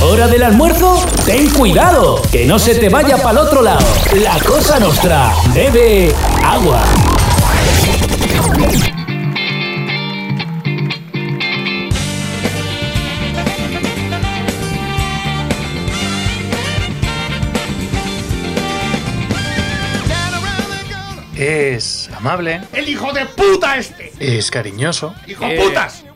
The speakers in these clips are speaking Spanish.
¿Hora del almuerzo? Ten cuidado, que no se te vaya para el otro lado. La cosa nostra. Bebe agua. Es amable, ¡El hijo de puta este! es cariñoso. ¡Hijo de putas!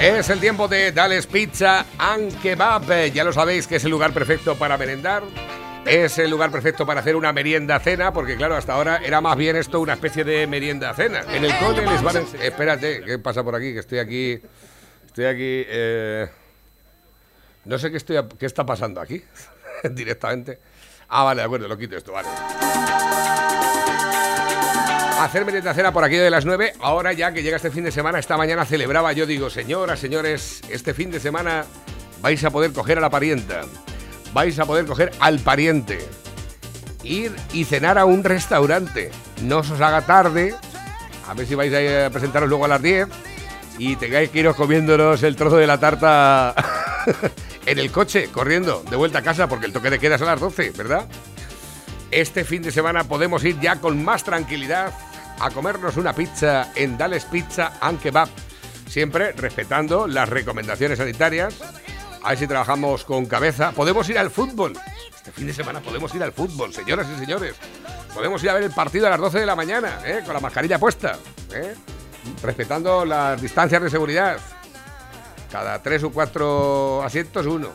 Es el tiempo de Dales Pizza and Kebab. Ya lo sabéis que es el lugar perfecto para merendar. Es el lugar perfecto para hacer una merienda cena, porque claro, hasta ahora era más bien esto una especie de merienda cena. En el cole les van a... Espérate, ¿qué pasa por aquí? Que estoy aquí... Estoy aquí... eh, No sé qué, estoy, qué está pasando aquí, directamente. Ah, vale, de acuerdo, lo quito esto, vale. Hacer merienda cena por aquí de las 9. Ahora ya que llega este fin de semana, esta mañana celebraba, yo digo, señoras, señores, este fin de semana vais a poder coger a la parienta. Vais a poder coger al pariente. Ir y cenar a un restaurante. No os haga tarde. A ver si vais a presentaros luego a las 10. Y tengáis que iros comiéndonos el trozo de la tarta en el coche, corriendo, de vuelta a casa, porque el toque de queda es a las 12, ¿verdad? Este fin de semana podemos ir ya con más tranquilidad a comernos una pizza en Dales Pizza and Kebab. Siempre respetando las recomendaciones sanitarias. A ver si trabajamos con cabeza. Podemos ir al fútbol. Este fin de semana podemos ir al fútbol, señoras y señores. Podemos ir a ver el partido a las 12 de la mañana, ¿eh? con la mascarilla puesta. ¿eh? Respetando las distancias de seguridad. Cada tres o cuatro asientos, uno.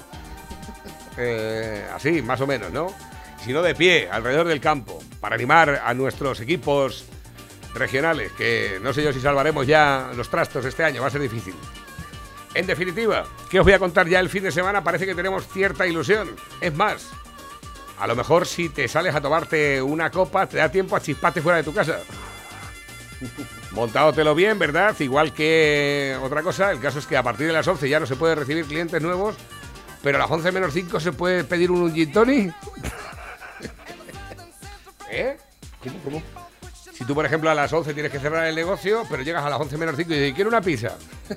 Eh, así, más o menos, ¿no? Si no, de pie, alrededor del campo, para animar a nuestros equipos regionales, que no sé yo si salvaremos ya los trastos este año, va a ser difícil. En definitiva, ¿qué os voy a contar ya el fin de semana? Parece que tenemos cierta ilusión. Es más, a lo mejor si te sales a tomarte una copa, te da tiempo a chisparte fuera de tu casa. Montáotelo bien, ¿verdad? Igual que otra cosa, el caso es que a partir de las 11 ya no se puede recibir clientes nuevos, pero a las 11 menos 5 se puede pedir un gin tonic. ¿Eh? ¿Cómo, cómo? Si tú, por ejemplo, a las 11 tienes que cerrar el negocio, pero llegas a las 11 menos 5 y dices, quiero una pizza.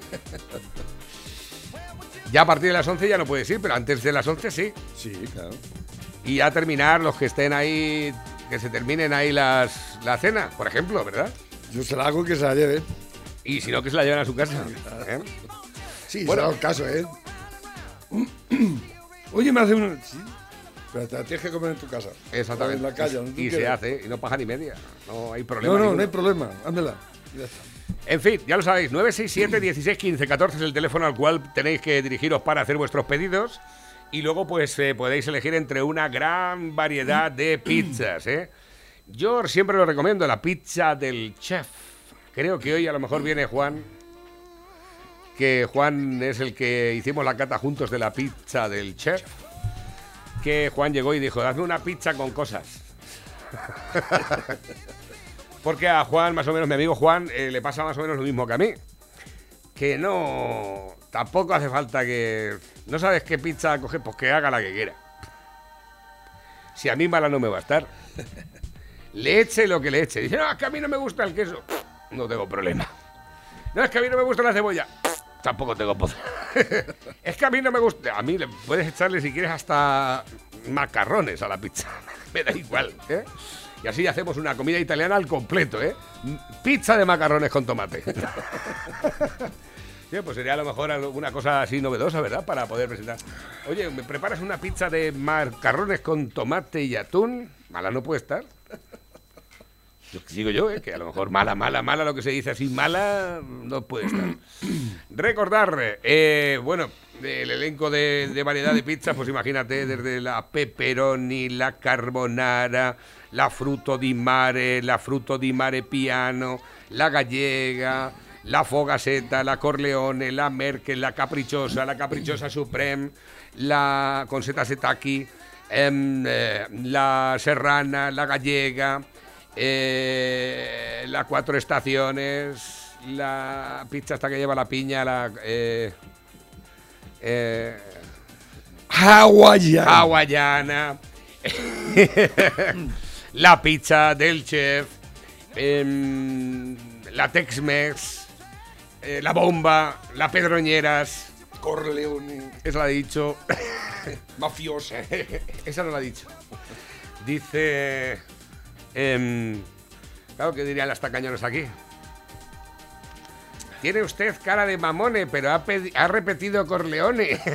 ya a partir de las 11 ya no puedes ir, pero antes de las 11 sí. Sí, claro. Y ya terminar los que estén ahí, que se terminen ahí las, la cena, por ejemplo, ¿verdad? Yo se la hago que se la lleve. Y si no, que se la lleven a su casa. ¿eh? Sí, Bueno. bueno. el caso, ¿eh? Oye, me hace un... Sí. Pero te la tienes que comer en tu casa. Exactamente. En la calle, tú y se hace, y no paja ni media. No hay problema. No, no, no hay problema. Ándela. Ya está. En fin, ya lo sabéis, 967 16 15 14 es el teléfono al cual tenéis que dirigiros para hacer vuestros pedidos. Y luego, pues, eh, podéis elegir entre una gran variedad de pizzas, ¿eh? Yo siempre lo recomiendo, la pizza del chef. Creo que hoy a lo mejor viene Juan, que Juan es el que hicimos la cata juntos de la pizza del chef. Que Juan llegó y dijo, hazme una pizza con cosas. Porque a Juan, más o menos, mi amigo Juan, eh, le pasa más o menos lo mismo que a mí. Que no. Tampoco hace falta que. No sabes qué pizza coger, pues que haga la que quiera. Si a mí mala no me va a estar. Le eche lo que le eche. Dice, no, es que a mí no me gusta el queso. No tengo problema. No, es que a mí no me gusta la cebolla. Tampoco tengo problema. es que a mí no me gusta. A mí le puedes echarle, si quieres, hasta macarrones a la pizza. me da igual, ¿eh? Y así hacemos una comida italiana al completo, ¿eh? Pizza de macarrones con tomate. Pues sería a lo mejor una cosa así novedosa, ¿verdad? Para poder presentar. Oye, ¿me preparas una pizza de macarrones con tomate y atún? Mala no puede estar. Yo, digo yo, ¿eh? que a lo mejor mala, mala, mala, lo que se dice así, mala, no puede estar. Recordar, eh, bueno, el elenco de, variedad de pizzas, pues imagínate, desde la pepperoni, la carbonara, la fruto di mare, la fruto di mare piano, la gallega, la Fogaseta, la Corleone, la Merkel, la Caprichosa, la Caprichosa Supreme, la Conseta Setaki, em, eh, la Serrana, la Gallega, eh, la Cuatro Estaciones, la pizza hasta que lleva la piña, la... eh, eh, Hawaiian. hawaiana, la pizza del chef, em, la Tex-Mex, eh, la bomba, la Pedroñeras, Corleone. esa la ha dicho, Mafiosa. esa no la ha dicho. Dice, em, claro que dirían las tacañones aquí. Tiene usted cara de mamone, pero ha, ha repetido Corleone.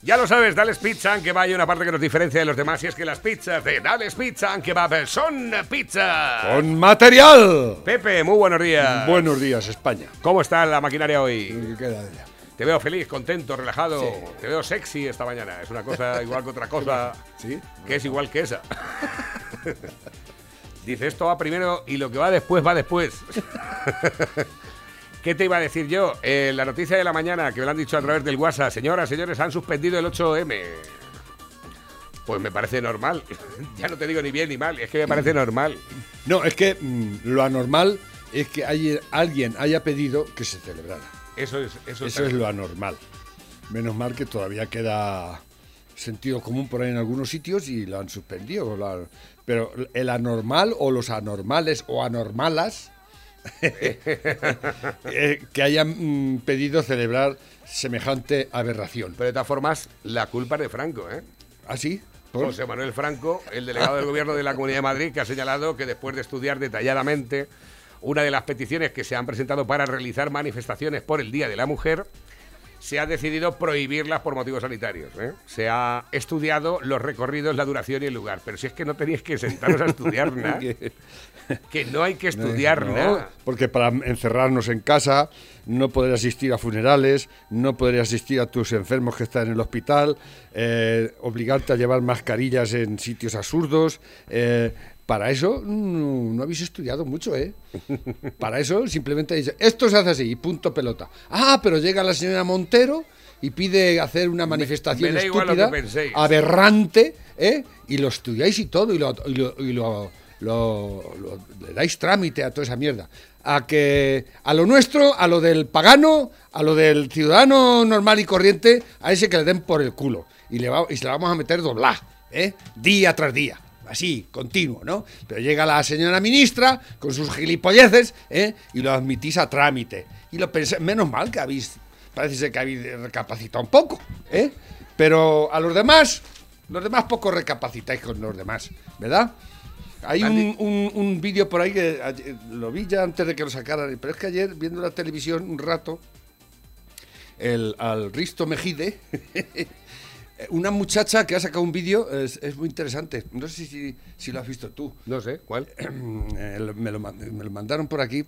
Ya lo sabes, Dales Pizza and Kebab hay una parte que nos diferencia de los demás y es que las pizzas de Dales Pizza and Kebab son pizza. Con material. Pepe, muy buenos días. Buenos días, España. ¿Cómo está la maquinaria hoy? ¿Qué queda de ella? Te veo feliz, contento, relajado. Te veo sexy esta mañana. Es una cosa igual que otra cosa ¿Sí? que es igual que esa. Dice, esto va primero y lo que va después va después. ¿Qué te iba a decir yo? Eh, la noticia de la mañana que me lo han dicho a través del WhatsApp. Señoras, señores, han suspendido el 8M. Pues me parece normal. ya no te digo ni bien ni mal, es que me parece normal. No, es que mm, lo anormal es que hay- alguien haya pedido que se celebrara. Eso es, eso, Eso es lo anormal. Menos mal que todavía queda sentido común por ahí en algunos sitios y lo han suspendido. han- Pero el anormal o los anormales o anormalas eh, que hayan mm, pedido celebrar semejante aberración. Pero de todas formas, la culpa es de Franco, ¿eh? ¿Así? ¿Por? José Manuel Franco, el delegado del gobierno de la Comunidad de Madrid, que ha señalado que después de estudiar detalladamente una de las peticiones que se han presentado para realizar manifestaciones por el Día de la Mujer, se ha decidido prohibirlas por motivos sanitarios. ¿eh? Se ha estudiado los recorridos, la duración y el lugar. Pero si es que no tenéis que sentaros a estudiar nada, que no hay que estudiar No, nada. Porque para encerrarnos en casa, no poder asistir a funerales, no poder asistir a tus enfermos que están en el hospital, eh, obligarte a llevar mascarillas en sitios absurdos. eh, para eso mm, no habéis estudiado mucho, ¿eh? Para eso simplemente dice, esto se hace así, y punto pelota. Ah, pero llega la señora Montero y pide hacer una manifestación me estúpida, aberrante, ¿eh? Y lo estudiáis y todo, y lo, y lo- y lo- lo- lo- le dais trámite a toda esa mierda. A que a lo nuestro, a lo del pagano, a lo del ciudadano normal y corriente, a ese que le den por el culo. Y, le va- y se le vamos a meter doblar, ¿eh? Día tras día. Así, continuo, ¿no? Pero llega la señora ministra con sus gilipolleces, ¿eh? Y lo admitís a trámite. Y lo pensé, menos mal que habéis, parece ser que habéis recapacitado un poco, ¿eh? Pero a los demás, los demás poco recapacitáis con los demás, ¿verdad? Hay un, un- un vídeo por ahí que ayer- lo vi ya antes de que lo sacaran, pero es que ayer, viendo la televisión un rato, el, al Risto Mejide, una muchacha que ha sacado un vídeo, es, es muy interesante. No sé si, si lo has visto tú. No sé, ¿cuál? Eh, me, lo, me lo mandaron por aquí.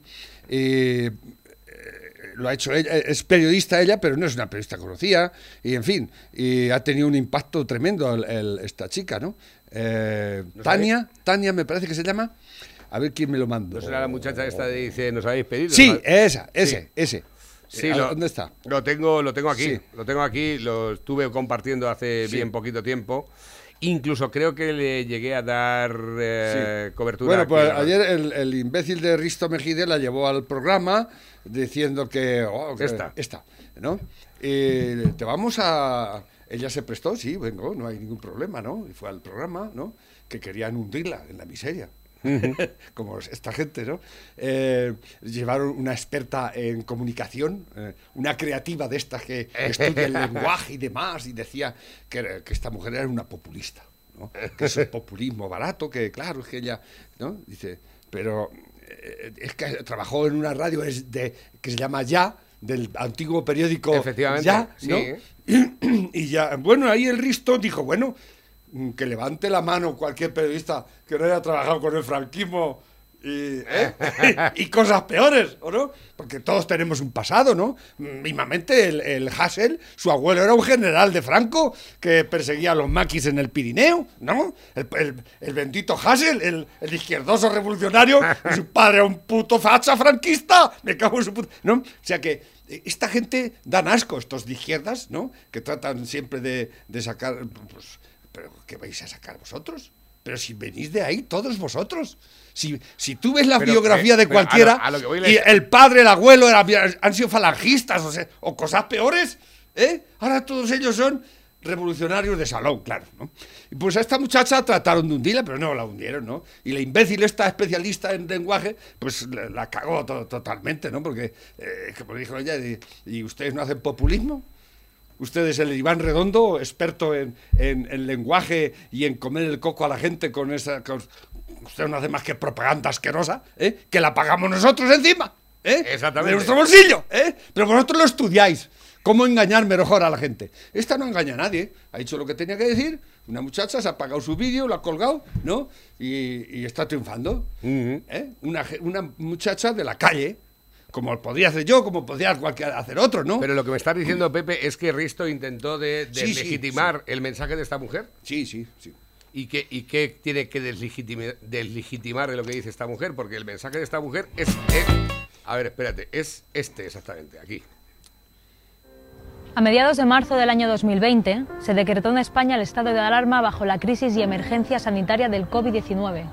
Eh, eh, lo ha hecho ella, es periodista ella, pero no es una periodista conocida, y en fin, y ha tenido un impacto tremendo el- el- esta chica, ¿no? Eh, Tania, Tania me parece que se llama, a ver quién me lo manda. ¿No será la muchacha esta de dice, nos habéis pedido? Sí, ¿no? esa, ese, ese. Sí, Eh, lo- ¿Dónde está? Lo tengo, lo tengo aquí. Sí. Lo tengo aquí. Lo estuve compartiendo hace Sí. bien poquito tiempo. Incluso creo que le llegué a dar eh, Sí. cobertura. Bueno, pues ayer el, el imbécil de Risto Mejide la llevó al programa diciendo que... oh, que- Esta. Esta, ¿no? Eh, te vamos a... Ella se prestó, sí, vengo, no hay ningún problema, ¿no? Y fue al programa, ¿no? Que querían hundirla en la miseria. Como esta gente, ¿no? Eh, llevaron una experta en comunicación, eh, una creativa de estas que estudia el lenguaje y demás, y decía que, que esta mujer era una populista. ¿no? que es un populismo barato, que claro, es que ella, ¿no? Dice, pero eh, es que trabajó en una radio de, que se llama Ya, del antiguo periódico Efectivamente, Ya, sí. ¿no? Y ya, bueno, ahí el Risto dijo, bueno, que levante la mano cualquier periodista que no haya trabajado con el franquismo y, ¿eh? y cosas peores, ¿o no? Porque todos tenemos un pasado, ¿no? Mismamente el, el Hassel, su abuelo era un general de Franco que perseguía a los maquis en el Pirineo, ¿no? El, el- el bendito Hassel, el, el izquierdoso revolucionario, y su padre era un puto facha franquista, me cago en su puta... ¿no? O sea que eh, esta gente dan asco, estos de izquierdas, ¿no? Que tratan siempre de, de sacar... Pues, ¿Pero qué vais a sacar vosotros? Pero si venís de ahí, todos vosotros. Si, si tú ves la Pero, biografía eh, de pero a lo- cualquiera a lo y les- el padre, el abuelo era- han sido falangistas o, sea, o cosas peores, ¿eh? Ahora todos ellos son revolucionarios de salón, claro, ¿no? Y pues a esta muchacha trataron de hundirla, pero no la hundieron, ¿no? Y la imbécil esta especialista en lenguaje, pues la, la cagó to- totalmente, ¿no? Porque, eh, como dijo ella, y, ¿y ustedes no hacen populismo? Ustedes, el Iván Redondo, experto en, en- en lenguaje y en comer el coco a la gente con esa... con- usted no hace más que propaganda asquerosa, ¿eh? Que la pagamos nosotros encima, ¿eh? Exactamente. De nuestro bolsillo, ¿eh? Pero vosotros lo estudiáis. ¿Cómo engañar mejor a la gente? Esta no engaña a nadie. Ha dicho lo que tenía que decir. Una muchacha se ha apagado su vídeo, lo ha colgado, ¿no? Y, y está triunfando. ¿eh? una muchacha de la calle, como podría hacer yo, como podría cualquier, hacer otro, ¿no? Pero lo que me estás diciendo, Pepe, es que Risto intentó de, de Sí, sí, legitimar el mensaje de esta mujer. Sí, sí, sí. ¿Y qué, ¿Y qué tiene que deslegitimar de lo que dice esta mujer? Porque el mensaje de esta mujer es, es- A ver, espérate, es este exactamente, aquí. A mediados de marzo del año 2020 se decretó en España el estado de alarma bajo la crisis y emergencia sanitaria del COVID-19.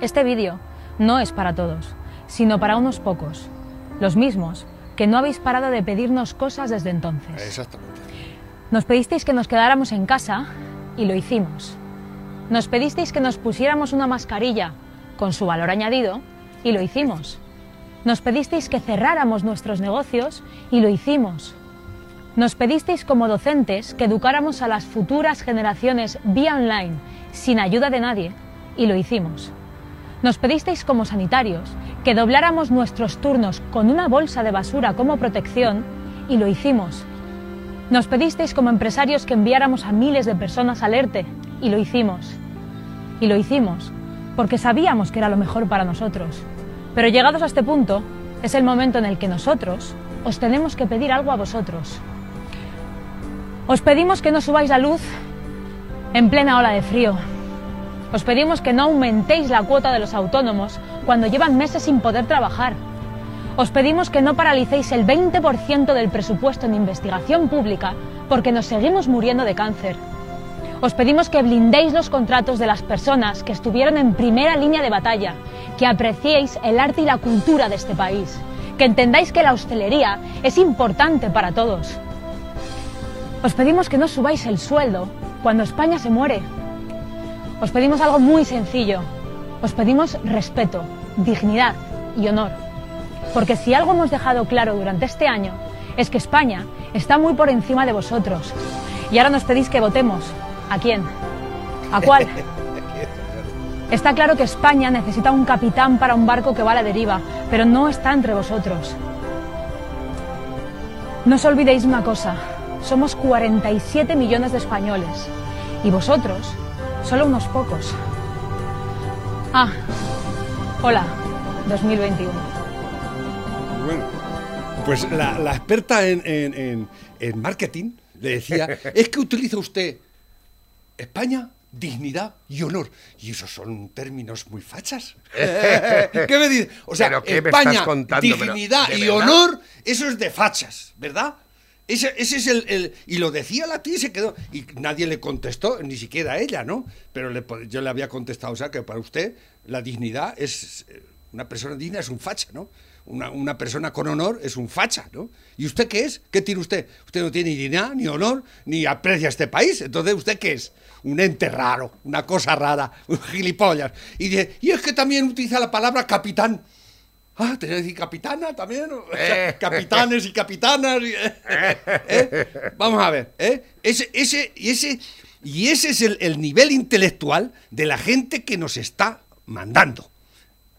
Este vídeo no es para todos, sino para unos pocos, los mismos que no habéis parado de pedirnos cosas desde entonces. Exactamente. Nos pedisteis que nos quedáramos en casa y lo hicimos. Nos pedisteis que nos pusiéramos una mascarilla con su valor añadido y lo hicimos. Nos pedisteis que cerráramos nuestros negocios y lo hicimos. Nos pedisteis como docentes que educáramos a las futuras generaciones vía online, sin ayuda de nadie, y lo hicimos. Nos pedisteis como sanitarios que dobláramos nuestros turnos con una bolsa de basura como protección, y lo hicimos. Nos pedisteis como empresarios que enviáramos a miles de personas al ERTE, y lo hicimos. Y lo hicimos, porque sabíamos que era lo mejor para nosotros. Pero llegados a este punto, es el momento en el que nosotros os tenemos que pedir algo a vosotros. Os pedimos que no subáis la luz en plena ola de frío. Os pedimos que no aumentéis la cuota de los autónomos cuando llevan meses sin poder trabajar. Os pedimos que no paralicéis el 20% del presupuesto en investigación pública porque nos seguimos muriendo de cáncer. Os pedimos que blindéis los contratos de las personas que estuvieron en primera línea de batalla, que apreciéis el arte y la cultura de este país, que entendáis que la hostelería es importante para todos. Os pedimos que no subáis el sueldo cuando España se muere. Os pedimos algo muy sencillo. Os pedimos respeto, dignidad y honor. Porque si algo hemos dejado claro durante este año es que España está muy por encima de vosotros. Y ahora nos pedís que votemos. ¿A quién? ¿A cuál? Está claro que España necesita un capitán para un barco que va a la deriva, pero no está entre vosotros. No os olvidéis una cosa, somos 47 millones de españoles y vosotros solo unos pocos. Ah, hola, 2021. Bueno, pues la, la experta en, en- en- en marketing le decía, es que utiliza usted España, dignidad y honor. Y esos son términos muy fachas. ¿Qué me dice? O sea, ¿Pero qué me España, estás contando? Dignidad ¿de y verdad? honor, eso es de fachas, ¿verdad? Ese, ese es el, el- Y lo decía la tía y se quedó. Y nadie le contestó, ni siquiera a ella, ¿no? Pero le yo le había contestado, o sea, que para usted la dignidad es. eh, Una persona digna es un facha, ¿no? Una, una persona con honor es un facha, ¿no? ¿Y usted qué es? ¿Qué tiene usted? Usted no tiene ni dignidad, ni honor, ni aprecia este país. Entonces, ¿usted qué es? Un ente raro, una cosa rara, un gilipollas. Y dice, y es que también utiliza la palabra capitán. Ah, tenía que decir capitana también. o sea, Eh. capitanes y capitanas. ¿eh? Vamos a ver. ¿eh? Ese, ese, y, ese, y ese es el, el nivel intelectual de la gente que nos está mandando.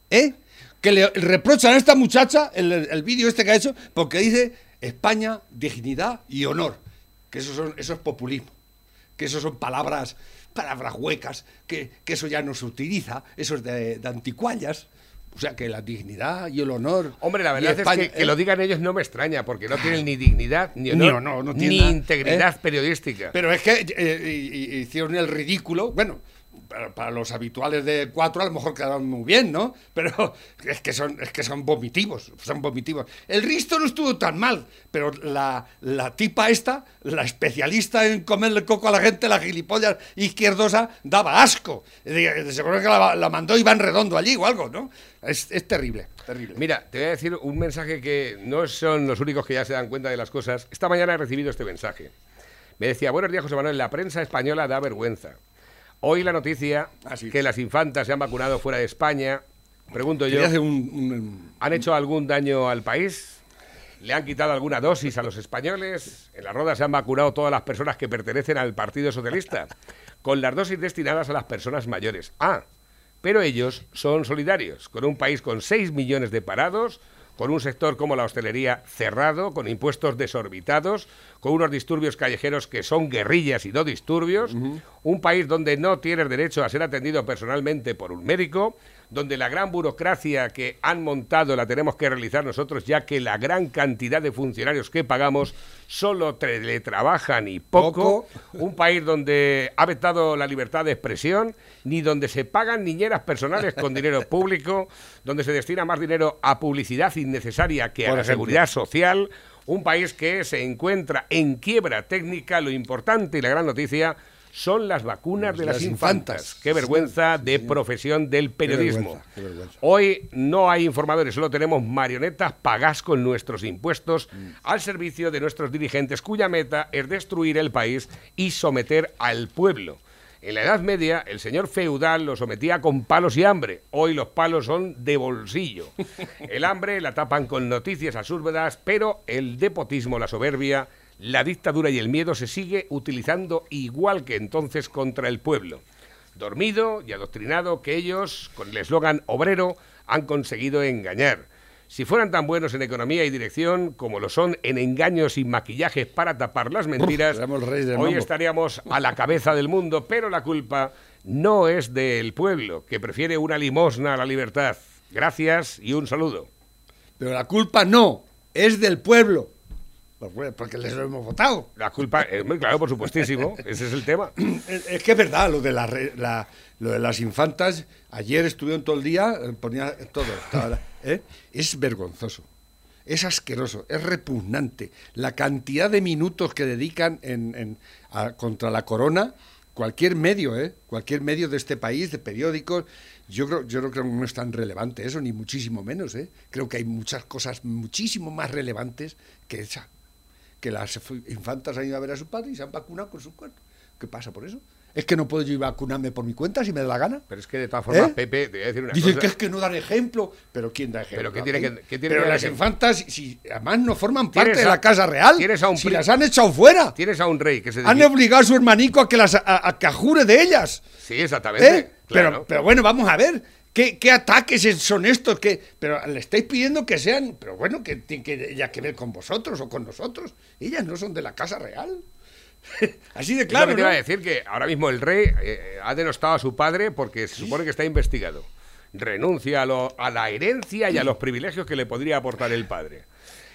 ¿eh? Que le reprochan a esta muchacha el, el vídeo este que ha hecho porque dice España, dignidad y honor. Que eso, son, eso es populismo. Que eso son palabras, palabras huecas, que, que eso ya no se utiliza, eso es de, de anticuallas. O sea, que la dignidad y el honor. Hombre, la verdad España- es que, que ¿eh? lo digan ellos no me extraña, porque no tienen ni dignidad, ni honor, no ni nada, integridad ¿eh? periodística. Pero es que eh, hicieron el ridículo. Bueno, para, los habituales de cuatro a lo mejor quedaron muy bien, ¿no? Pero es que son, es que son vomitivos, son vomitivos. El Risto no estuvo tan mal, pero la, la tipa esta, la especialista en comerle coco a la gente, la gilipollas izquierdosa, daba asco. Seguro que la, la mandó Iván Redondo allí o algo, ¿no? Es, es terrible, terrible. Mira, te voy a decir un mensaje que no son los únicos que ya se dan cuenta de las cosas. Esta mañana he recibido este mensaje. Me decía, buenos días, José Manuel, la prensa española da vergüenza. Hoy la noticia que las infantas se han vacunado fuera de España. Pregunto yo, un- un- ¿han hecho algún daño al país? ¿Le han quitado alguna dosis a los españoles? En la roda se han vacunado todas las personas que pertenecen al Partido Socialista, con las dosis destinadas a las personas mayores. Ah, pero ellos son solidarios, con un país con 6 millones de parados, con un sector como la hostelería cerrado, con impuestos desorbitados, con unos disturbios callejeros que son guerrillas y no disturbios, un país donde no tienes derecho a ser atendido personalmente por un médico, donde la gran burocracia que han montado la tenemos que realizar nosotros, ya que la gran cantidad de funcionarios que pagamos solo teletrabajan y poco, Poco. un país donde ha vetado la libertad de expresión, ni donde se pagan niñeras personales con dinero público, donde se destina más dinero a publicidad innecesaria que a la ejemplo. seguridad social, un país que se encuentra en quiebra técnica, lo importante y la gran noticia son las vacunas de las, Las infantas. infantas. Qué vergüenza de profesión del periodismo. vergüenza, qué vergüenza. Hoy no hay informadores, solo tenemos marionetas pagas con nuestros impuestos Mm. al servicio de nuestros dirigentes, cuya meta es destruir el país y someter al pueblo. En la Edad Media, el señor feudal lo sometía con palos y hambre. Hoy los palos son de bolsillo. El hambre la tapan con noticias absurdas, pero el depotismo, la soberbia, la dictadura y el miedo se sigue utilizando igual que entonces contra el pueblo dormido y adoctrinado que ellos, con el eslogan obrero, han conseguido engañar. Si fueran tan buenos en economía y dirección como lo son en engaños y maquillajes para tapar las mentiras, hoy mambo. estaríamos a la cabeza del mundo, pero la culpa no es del pueblo, que prefiere una limosna a la libertad. Gracias y un saludo. Pero la culpa no, es del pueblo. Pues, Porque les lo hemos votado. La culpa es muy claro, por supuestísimo, ese es el tema. Es que es verdad, lo de, la la- lo de las infantas, ayer estuvieron todo el día, eh, ponía todo, estaba- ¿eh? es vergonzoso, es asqueroso, es repugnante. La cantidad de minutos que dedican en, en- a- contra la corona, cualquier medio, ¿eh? cualquier medio de este país, de periódicos, yo creo, yo no creo que no es tan relevante eso, ni muchísimo menos. ¿eh? Creo que hay muchas cosas muchísimo más relevantes que esa que las infantas han ido a ver a su padre y se han vacunado con su cuerpo. ¿Qué pasa por eso? Es que no puedo yo ir a vacunarme por mi cuenta si me da la gana. Pero es que de todas formas, ¿Eh? Pepe, te voy a decir una Dicen cosa. que es que no dan ejemplo, pero ¿quién da ejemplo? Pero ¿qué tiene que- qué tiene Pero que las ejemplo? infantas, si además no forman parte de a- la casa real, tienes a un si las han echado fuera, Tienes a un rey que se han obligado a su hermanico a que las a, a que jure de ellas. Sí, exactamente. ¿Eh? claro. Pero, pero bueno, vamos a ver. ¿Qué, qué ataques es- son estos? que Pero le estáis pidiendo que sean. Pero bueno, que tiene que, ya que ver con vosotros o con nosotros. Ellas no son de la Casa Real. Así de claro. que te ¿no? iba a decir que ahora mismo el rey eh, ha denostado a su padre porque se supone que está investigado. Renuncia a, lo- a la herencia y a los privilegios que le podría aportar el padre.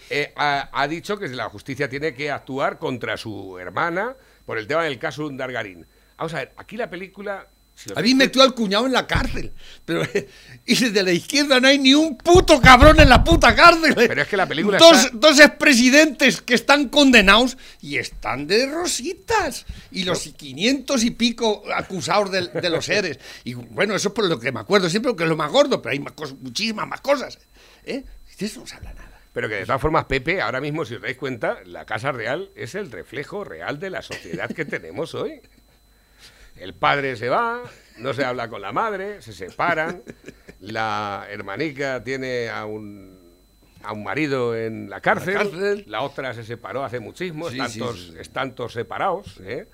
Eh, ha, ha dicho que la justicia tiene que actuar contra su hermana por el tema del caso Undargarín. Vamos a ver, aquí la película... Habéis dais metido al cuñado en la cárcel. Pero, y desde la izquierda no hay ni un puto cabrón en la puta cárcel. Pero es que la película Dos, está- dos expresidentes que están condenados y están de rositas. Y los 500 y pico acusados de, de los seres. Y bueno, eso es por lo que me acuerdo siempre, que es lo más gordo, pero hay más cosas, muchísimas más cosas. ¿Eh? De eso no se habla nada. Pero que de todas formas, Pepe, ahora mismo, si os dais cuenta, la Casa Real es el reflejo real de la sociedad que tenemos hoy. El padre se va, no se habla con la madre, se separan, la hermanica tiene a un, a un marido en la cárcel, la, cárcel. otra se separó hace muchísimo, Sí, están, sí, todos, sí, sí. están todos separados. ¿eh?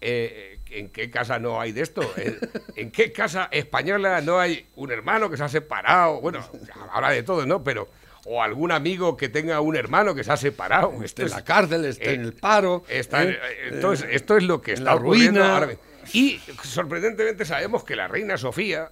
Eh, ¿En qué casa no hay de esto? ¿En, en qué casa española no hay un hermano que se ha separado? Bueno, habla de todo, ¿no? Pero o algún amigo que tenga un hermano que se ha separado. Está en la cárcel, está eh, en el paro. está ¿eh? entonces, esto es lo que está la ocurriendo ruina. ahora mismo. Y sorprendentemente sabemos que la reina Sofía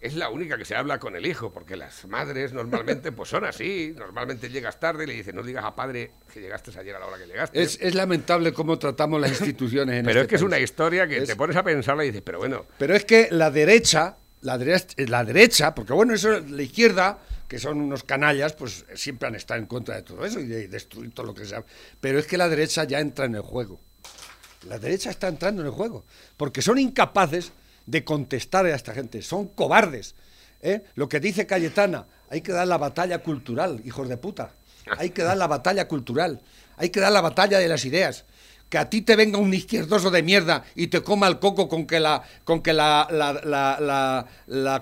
es la única que se habla con el hijo, porque las madres normalmente pues son así, normalmente llegas tarde y le dices, no digas a padre que llegaste ayer a la hora que llegaste. Es, es lamentable cómo tratamos las instituciones en pero este es que es una historia que Es- te pones a pensarla y dices, pero bueno, Pero es que la derecha, la derecha, la derecha, porque bueno, eso la izquierda, que son unos canallas, pues siempre han estado en contra de todo eso y de destruir todo lo que sea. Pero es que la derecha ya entra en el juego. La derecha está entrando en el juego, porque son incapaces de contestar a esta gente, son cobardes. ¿eh? Lo que dice Cayetana, hay que dar la batalla cultural, hijos de puta. Hay que dar la batalla cultural, hay que dar la batalla de las ideas. Que a ti te venga un izquierdoso de mierda y te coma el coco con que la, con que la,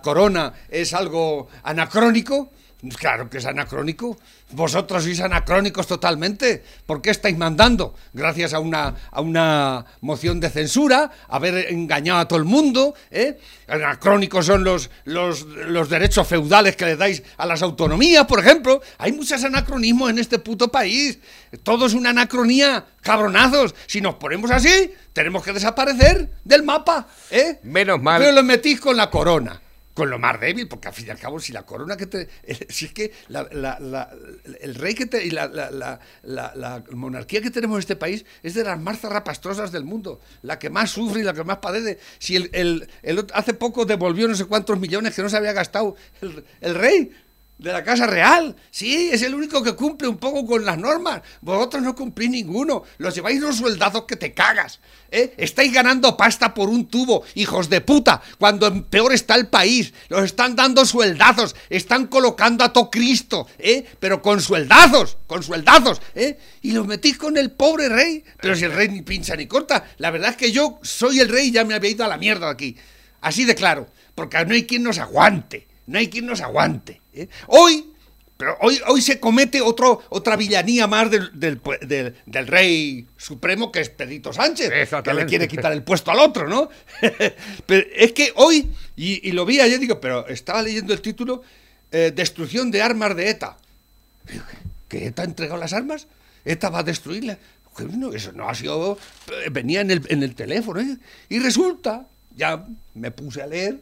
corona es algo anacrónico. Claro que es anacrónico. Vosotros sois anacrónicos totalmente. ¿Por qué estáis mandando? Gracias a una, a una moción de censura, haber engañado a todo el mundo. ¿eh? Anacrónicos son los, los, los derechos feudales que le dais a las autonomías, por ejemplo. Hay muchos anacronismos en este puto país. Todo es una anacronía, cabronazos. Si nos ponemos así, tenemos que desaparecer del mapa. ¿eh? Menos mal. Pero lo metís con la corona. Con lo más débil, porque al fin y al cabo, si la corona que te. Si es que la- el rey que te. y la, monarquía que tenemos en este país es de las más zarrapastrosas del mundo. La que más sufre y la que más padece. Si el, el- el hace poco devolvió no sé cuántos millones que no se había gastado el rey. De la Casa Real. Sí, es el único que cumple un poco con las normas. Vosotros no cumplís ninguno. Los lleváis los sueldazos que te cagas. ¿eh? Estáis ganando pasta por un tubo, hijos de puta. Cuando en peor está el país. Los están dando sueldazos. Están colocando a to Cristo. ¿eh? Pero con sueldazos. Con sueldazos. ¿eh? Y los metís con el pobre rey. Pero si el rey ni pincha ni corta. La verdad es que yo soy el rey y ya me había ido a la mierda aquí. Así de claro. Porque no hay quien nos aguante. No hay quien nos aguante. ¿eh? Hoy, pero hoy, hoy se comete otro, otra villanía más del, del, pue- del- del rey supremo que es Pedrito Sánchez, que le quiere quitar el puesto al otro, ¿no? pero es que hoy, y, y lo vi ayer, digo, pero estaba leyendo el título, eh, Destrucción de armas de ETA. ¿Que ETA ha entregado las armas? ¿ETA va a destruirlas? Bueno, eso no ha sido... eh, Venía en el, en el teléfono, ¿eh? Y resulta, ya me puse a leer,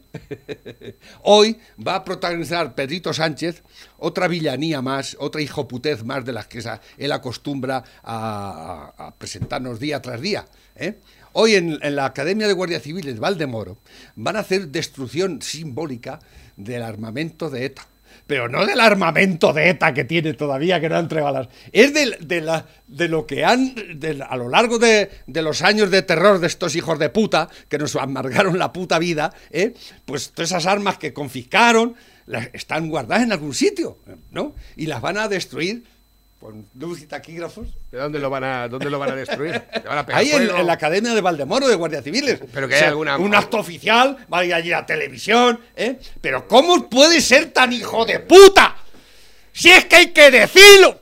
hoy va a protagonizar Pedrito Sánchez otra villanía más, otra hijoputez más de las que él acostumbra a, presentarnos día tras día. ¿eh? Hoy en, en la Academia de Guardia Civiles Valdemoro van a hacer destrucción simbólica del armamento de ETA. Pero no del armamento de ETA que tiene todavía, que no ha entregado las. Es del- de, la, de lo que han. de- a lo largo de, de los años de terror de estos hijos de puta, que nos amargaron la puta vida, ¿eh? pues todas esas armas que confiscaron están guardadas en algún sitio, ¿no? Y las van a destruir con luz y taquígrafos. ¿de dónde lo van a, dónde lo van a destruir? ¿Le van a pegar Ahí en, la Academia de Valdemoro de Guardia Civiles. Pero que hay alguna- Un acto oficial, va a ir allí a la televisión, ¿eh? Pero ¿cómo puede ser tan hijo de puta? Si es que hay que decirlo.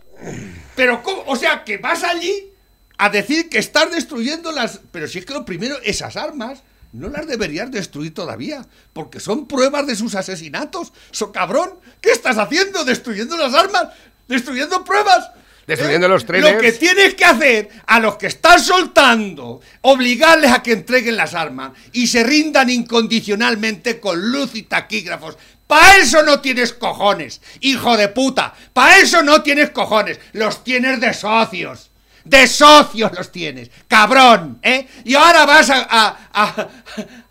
Pero ¿cómo? O sea, que vas allí a decir que estás destruyendo las... Pero si es que lo primero, esas armas... No las deberías destruir todavía, porque son pruebas de sus asesinatos. ¡So cabrón! ¿Qué estás haciendo? ¿Destruyendo las armas? ¿Destruyendo pruebas? Destruyendo ¿Eh? los trenes. Lo que tienes que hacer a los que estás soltando, obligarles a que entreguen las armas y se rindan incondicionalmente con luz y taquígrafos. Para eso no tienes cojones, hijo de puta. Para eso no tienes cojones. Los tienes de socios. De socios los tienes, cabrón, ¿eh? Y ahora vas a, a, a,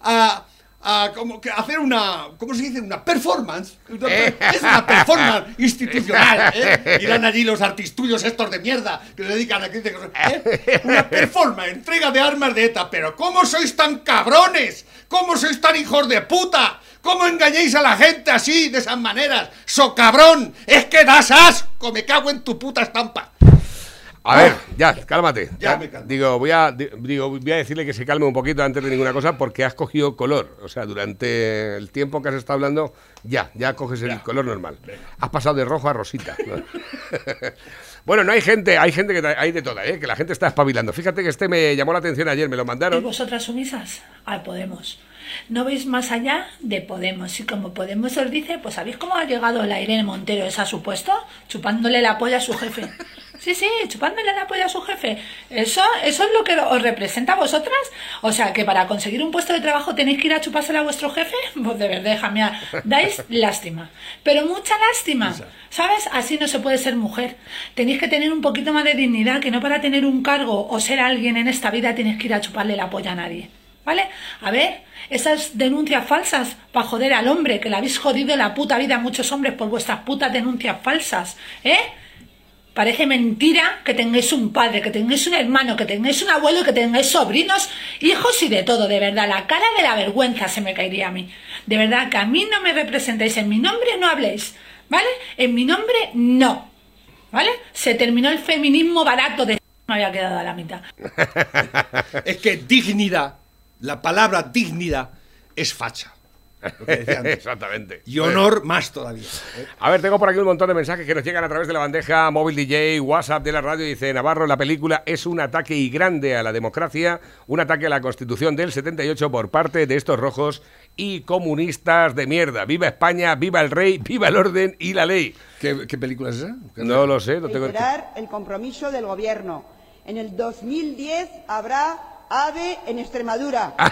a- a como que hacer una, ¿cómo se dice? Una performance. Per- es una performance institucional, ¿eh? Irán allí los artistullos estos de mierda que se dedican a críticos, ¿eh? Una performance, entrega de armas de ETA, pero ¿cómo sois tan cabrones? ¿Cómo sois tan hijos de puta? ¿Cómo engañáis a la gente así, de esas maneras? ¡So cabrón! ¡Es que das asco! ¡Me cago en tu puta estampa! A ver, ya, cálmate. Ya me calmo. Digo, voy a, di- digo, voy a decirle que se calme un poquito antes de ninguna cosa porque has cogido color. O sea, durante el tiempo que has estado hablando, ya, ya coges el color normal. Has pasado de rojo a rosita. bueno, no hay gente, hay gente que hay de toda, ¿eh? que la gente está espabilando. Fíjate que este me llamó la atención ayer, me lo ¿Y mandaron. vosotras sumisas? A Podemos. No veis más allá de Podemos. Y como Podemos os dice, pues ¿sabéis cómo ha llegado la Irene Montero esa a su puesto? Chupándole la polla a su jefe. Sí, sí, chupándole la polla a su jefe. Eso, eso es lo que os representa a vosotras. O sea, que para conseguir un puesto de trabajo tenéis que ir a chupársela a vuestro jefe. Pues de verdad, hija mía, dais lástima. Pero mucha lástima. ¿Sabes? Así no se puede ser mujer. Tenéis que tener un poquito más de dignidad, que no para tener un cargo o ser alguien en esta vida tienes que ir a chuparle la polla a nadie. ¿Vale? A ver, esas denuncias falsas para joder al hombre, que le habéis jodido la puta vida a muchos hombres por vuestras putas denuncias falsas, ¿eh? Parece mentira que tengáis un padre, que tengáis un hermano, que tengáis un abuelo, que tengáis sobrinos, hijos y de todo, de verdad. La cara de la vergüenza se me caería a mí. De verdad que a mí no me representáis, en mi nombre no habléis, ¿vale? En mi nombre no, ¿vale? Se terminó el feminismo barato de... Me había quedado a la mitad. Es que dignidad, la palabra dignidad es facha. Lo que decía antes. Exactamente. Y honor más todavía. ¿eh? A ver, tengo por aquí un montón de mensajes que nos llegan a través de la bandeja móvil DJ, WhatsApp de la radio. Dice Navarro, la película es un ataque y grande a la democracia, un ataque a la Constitución del 78 por parte de estos rojos y comunistas de mierda. Viva España, viva el rey, viva el orden y la ley. ¿Qué, qué película es esa? No lo sé, no tengo... el compromiso del Gobierno. En el 2010 habrá AVE en Extremadura. Por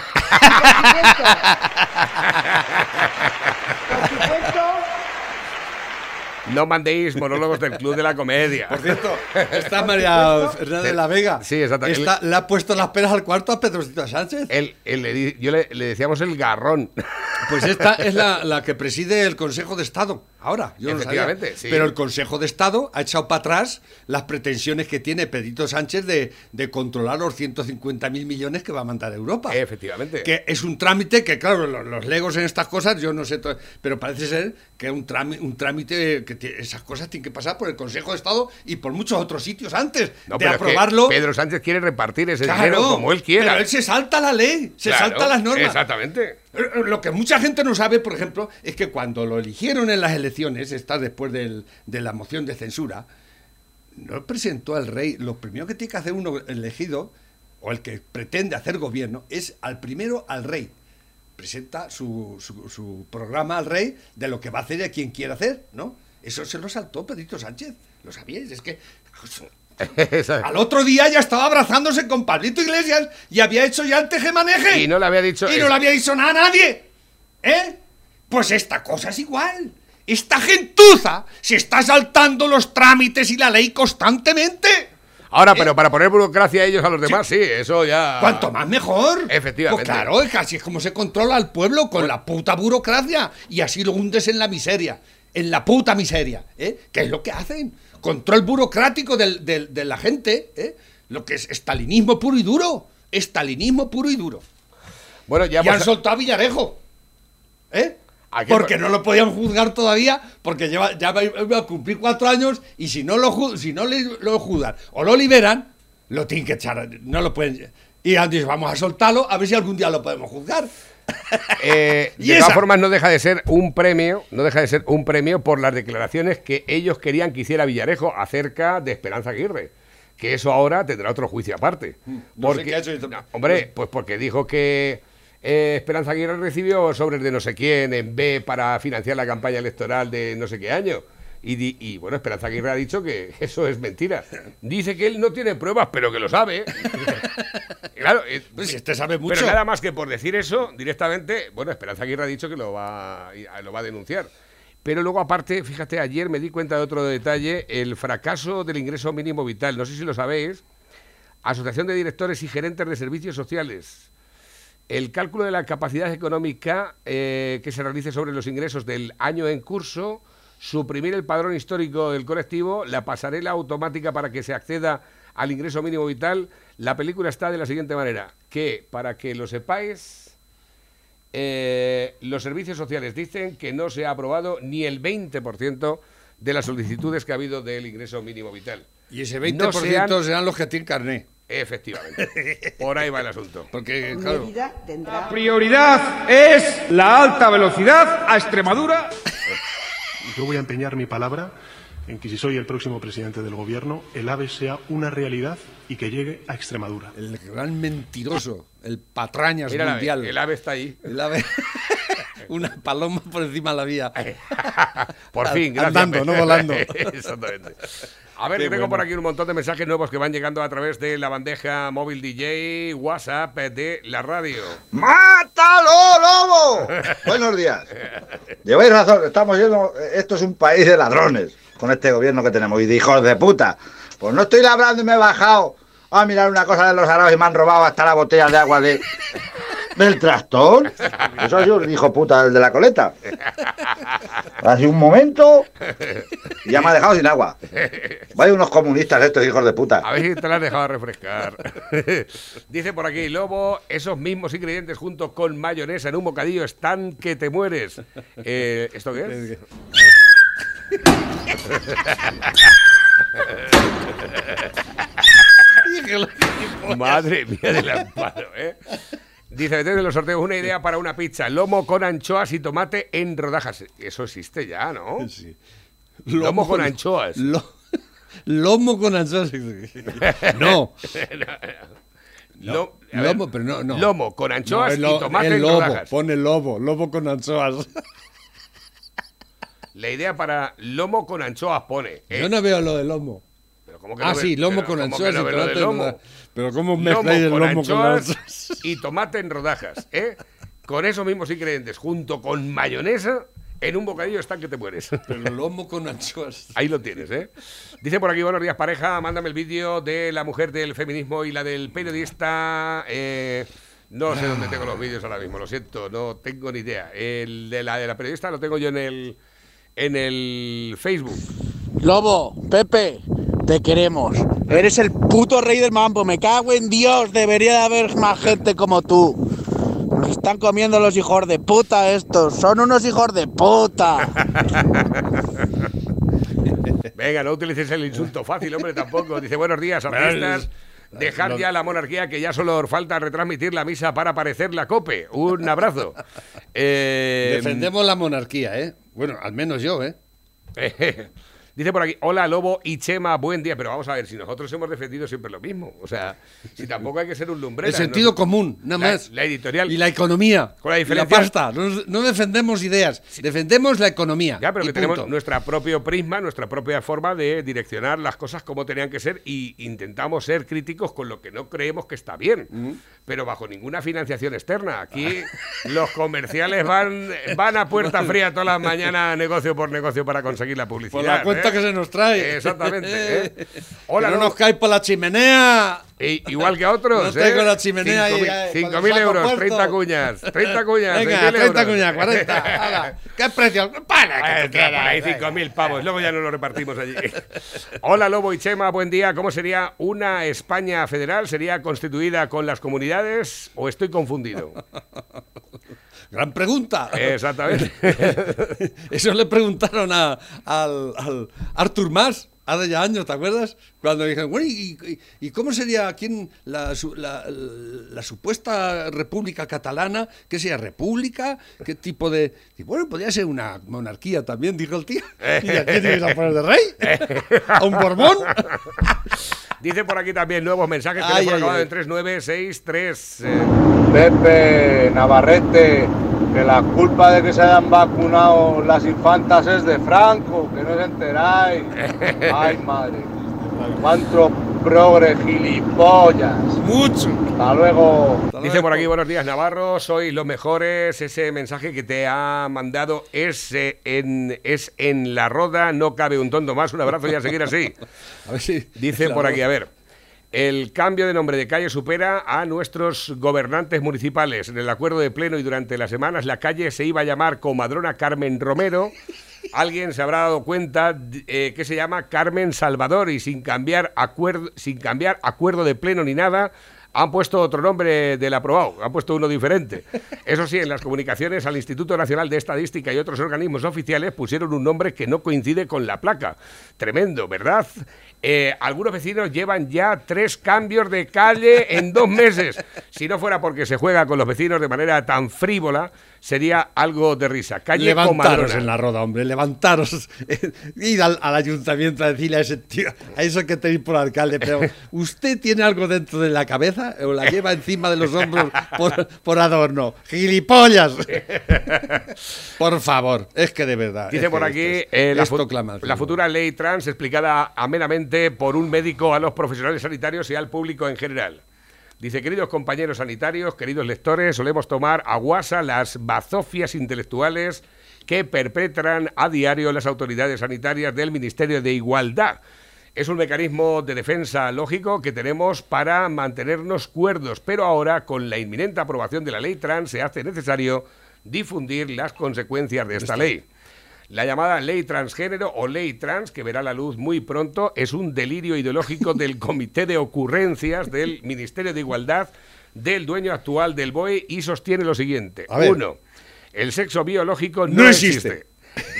supuesto, por supuesto, No mandéis monólogos del Club de la Comedia. Por cierto, está María Hernández de la Vega. Sí, exacto. Está- le ha puesto las peras al cuarto a Pedrocito Sánchez. El- el- le di- yo le, le decíamos el garrón. Pues esta es la, la que preside el Consejo de Estado. Ahora, yo no. Efectivamente, sí. Pero el Consejo de Estado ha echado para atrás las pretensiones que tiene Pedrito Sánchez de, de controlar los 150 mil millones que va a mandar Europa. Efectivamente. Que es un trámite que, claro, los, los legos en estas cosas, yo no sé, pero parece ser que es un trámite, un trámite que esas cosas tienen que pasar por el Consejo de Estado y por muchos otros sitios antes No, de aprobarlo. Pedro Sánchez quiere repartir ese Claro, dinero como él quiera. Pero él se salta la ley, se Claro, salta las normas. Exactamente. Lo que mucha gente no sabe, por ejemplo, es que cuando lo eligieron en las elecciones, está después del- de la moción de censura, no presentó al rey. Lo primero que tiene que hacer uno elegido, o el que pretende hacer gobierno, es al primero al rey. Presenta su, su- su programa al rey de lo que va a hacer y a quien quiere hacer, ¿no? Eso se lo saltó Pedrito Sánchez. ¿Lo sabíais? Es que. Al otro día ya estaba abrazándose con Pablito Iglesias y había hecho ya el tejemaneje. Y no le había dicho. Y no le había dicho nada a nadie. ¿Eh? Pues esta cosa es igual. Esta gentuza se está saltando los trámites y la ley constantemente. Ahora, pero para poner burocracia a ellos a los demás, sí, eso ya. Cuanto más mejor. Efectivamente. Pues claro, es así es como se controla al pueblo con la puta burocracia. Y así lo hundes en la miseria. En la puta miseria. ¿eh? ¿Qué es lo que hacen? Control burocrático del- del- de la gente. ¿eh? Lo que es estalinismo puro y duro. Estalinismo puro y duro. Bueno, ya y han soltado a Villarejo. ¿Eh? Porque no lo podían juzgar todavía, porque lleva, ya va a cumplir cuatro años y si no lo, si no le- lo juzgan o lo liberan, lo tienen que echar. No lo pueden. Y han dicho, vamos a soltarlo, a ver si algún día lo podemos juzgar. Eh, de todas formas, no deja de ser un premio, no deja de ser un premio por las declaraciones que ellos querían que hiciera Villarejo acerca de Esperanza Aguirre. Que eso ahora tendrá otro juicio aparte. Mm, no sé qué ha hecho esto. No, hombre, pues porque dijo que eh, Esperanza Aguirre recibió sobres de no sé quién en B para financiar la campaña electoral de no sé qué año. Y, di- y, bueno, Esperanza Aguirre ha dicho que eso es mentira. Dice que él no tiene pruebas, pero que lo sabe. claro, Pues si este sabe mucho. pero nada más que por decir eso, directamente, bueno, Esperanza Aguirre ha dicho que lo va, lo va a denunciar. Pero luego, aparte, fíjate, ayer me di cuenta de otro detalle, el fracaso del ingreso mínimo vital. No sé si lo sabéis. Asociación de Directores y Gerentes de Servicios Sociales. El cálculo de la capacidad económica eh, que se realice sobre los ingresos del año en curso, suprimir el padrón histórico del colectivo, la pasarela automática para que se acceda al ingreso mínimo vital. La película está de la siguiente manera, que para que lo sepáis, eh, los servicios sociales dicen que no se ha aprobado ni el 20% de las solicitudes que ha habido del ingreso mínimo vital. Y ese 20% No sean- serán los que tienen carné. Efectivamente. Por ahí va el asunto. Porque, claro. tendrá Prioridad es la alta velocidad a Extremadura. Yo voy a empeñar mi palabra en que si soy el próximo presidente del gobierno, el AVE sea una realidad y que llegue a Extremadura. El gran mentiroso, el patrañas Mira, mundial. el ave está ahí. El ave- Una paloma por encima de la vía. Por fin, gracias. Andando, no volando. Exactamente. A ver, Qué que tengo bueno. por aquí un montón de mensajes nuevos que van llegando a través de la bandeja móvil DJ WhatsApp de la radio. ¡Mátalo, lobo! Buenos días. Lleváis razón, estamos yendo. Esto es un país de ladrones con este gobierno que tenemos y de hijos de puta. Pues no estoy labrando y me he bajado a mirar una cosa de los árabes y me han robado hasta la botella de agua de, del tractor. Eso es un hijo puta el de la coleta. Hace un momento y ya me ha dejado sin agua. Vaya unos comunistas estos hijos de puta. A ver si te la has dejado refrescar. Dice por aquí, Lobo, esos mismos ingredientes junto con mayonesa en un bocadillo están que te mueres. Eh, ¿Esto qué es? Madre mía del amparo, ¿eh? Dice, desde los sorteos, una idea para una pizza. Lomo con anchoas y tomate en rodajas. Eso existe ya, ¿no? Sí. Lomo con anchoas. lo- lomo con anchoas. No. Ver, Lomo, pero no, no. Lomo con anchoas lo- y tomate el en lobo, rodajas. Pone lobo, lobo con anchoas. La idea para lomo con anchoas pone. eh, Yo no veo lo del lomo. pero ¿cómo que Ah, no sí, lomo pero con ¿cómo que anchoas y de tomate en lomo? rodajas. Pero ¿cómo mezcláis el lomo con anchoas anchoas? y tomate en rodajas, ¿eh? Con esos mismos ingredientes, junto con mayonesa, en un bocadillo están que te mueres. Pero lomo con anchoas. Ahí lo tienes, ¿eh? Dice por aquí, buenos días pareja, mándame el vídeo de la mujer del feminismo y la del periodista. eh, no sé dónde tengo los vídeos ahora mismo, lo siento, no tengo ni idea. El de la de la periodista lo tengo yo en el en el Facebook. Lobo, Pepe, te queremos. Eres el puto rey del mambo. Me cago en Dios. Debería de haber más gente como tú. Nos están comiendo los hijos de puta estos. Son unos hijos de puta. Venga, no utilices el insulto fácil, hombre, tampoco. Dice, buenos días, artistas. Dejar ya la monarquía, que ya solo falta retransmitir la misa para aparecer la cope. Un abrazo. Eh, Defendemos la monarquía, ¿eh? Bueno, al menos yo, ¿eh? Dice por aquí, hola Lobo y Chema, buen día. Pero vamos a ver, si nosotros hemos defendido siempre lo mismo. O sea, si tampoco hay que ser un lumbrera. El sentido ¿no? común, nada La- más. La editorial. Y la economía. Con la Y diferencia- pasta. No, no defendemos ideas, defendemos la economía. Ya, pero tenemos punto. nuestra propio prisma, nuestra propia forma de direccionar las cosas como tenían que ser y intentamos ser críticos con lo que no creemos que está bien, pero bajo ninguna financiación externa. Aquí los comerciales van, van a puerta fría todas las mañanas, negocio por negocio, para conseguir la publicidad. Por la cuenta. Que se nos trae. Exactamente. ¿eh? Hola, que no nos cae por la chimenea. I- igual que otros. No ¿eh? tengo la chimenea ahí, 5.000 eh, con el 5.000 saco euros, puesto. 30 cuñas. 30 cuñas. Venga, 6.000 30 euros. cuñas, 40. hala. ¿Qué precio? Para, quieras, ahí venga. 5.000 pavos, luego ya no lo repartimos allí. Hola Lobo y Chema, buen día. ¿Cómo sería una España federal? ¿Sería constituida con las comunidades o estoy confundido? Gran pregunta. Exactamente. Eso le preguntaron a, al, al Artur Mas hace ya años, ¿te acuerdas? Cuando dijeron, bueno, ¿y, y- y cómo sería quién la, la- la supuesta república catalana? ¿Qué sería república? ¿Qué tipo de...? Y bueno, podría ser una monarquía también, dijo el tío. ¿Y a quién tienes a poner de rey? ¿A un Borbón? Dice por aquí también nuevos mensajes. Ay, Teléfono ay, acabado ay. en 3963. eh, Pepe Navarrete, que la culpa de que se hayan vacunado las infantas es de Franco, que no os enteráis. Ay, madre. Cuánto progre gilipollas. Mucho. Hasta luego. Dice por aquí, buenos días Navarro, sois los mejores. Ese mensaje que te ha mandado es, eh, en, es en la roda, no cabe un tonto más. Un abrazo y a seguir así. A ver si... Dice por aquí, a ver. El cambio de nombre de calle supera a nuestros gobernantes municipales. En el acuerdo de pleno y durante las semanas la calle se iba a llamar Comadrona Carmen Romero. Alguien se habrá dado cuenta eh, que se llama Carmen Salvador y sin cambiar acuerdo, sin cambiar acuerdo de pleno ni nada. Han puesto otro nombre del aprobado, han puesto uno diferente. Eso sí, en las comunicaciones al Instituto Nacional de Estadística y otros organismos oficiales pusieron un nombre que no coincide con la placa. Tremendo, ¿verdad? Eh, algunos vecinos llevan ya tres cambios de calle en dos meses. Si no fuera porque se juega con los vecinos de manera tan frívola, sería algo de risa. Calle Levantaros Comadrona. en la roda, hombre, levantaros. Ir al, al ayuntamiento a decirle a ese tío, a eso que tenéis por alcalde, pero ¿usted tiene algo dentro de la cabeza? o la lleva encima de los hombros por, por adorno. ¡Gilipollas! por favor, es que de verdad. Dice por aquí es- eh, la, fu- clama la futura ley trans explicada amenamente por un médico a los profesionales sanitarios y al público en general. Dice, queridos compañeros sanitarios, queridos lectores, solemos tomar a guasa las bazofias intelectuales que perpetran a diario las autoridades sanitarias del Ministerio de Igualdad. Es un mecanismo de defensa lógico que tenemos para mantenernos cuerdos, pero ahora, con la inminente aprobación de la ley trans, se hace necesario difundir las consecuencias de esta ley. La llamada ley transgénero o ley trans, que verá la luz muy pronto, es un delirio ideológico del Comité de Ocurrencias del Ministerio de Igualdad del dueño actual del BOE y sostiene lo siguiente. Uno, el sexo biológico no, No existe. existe.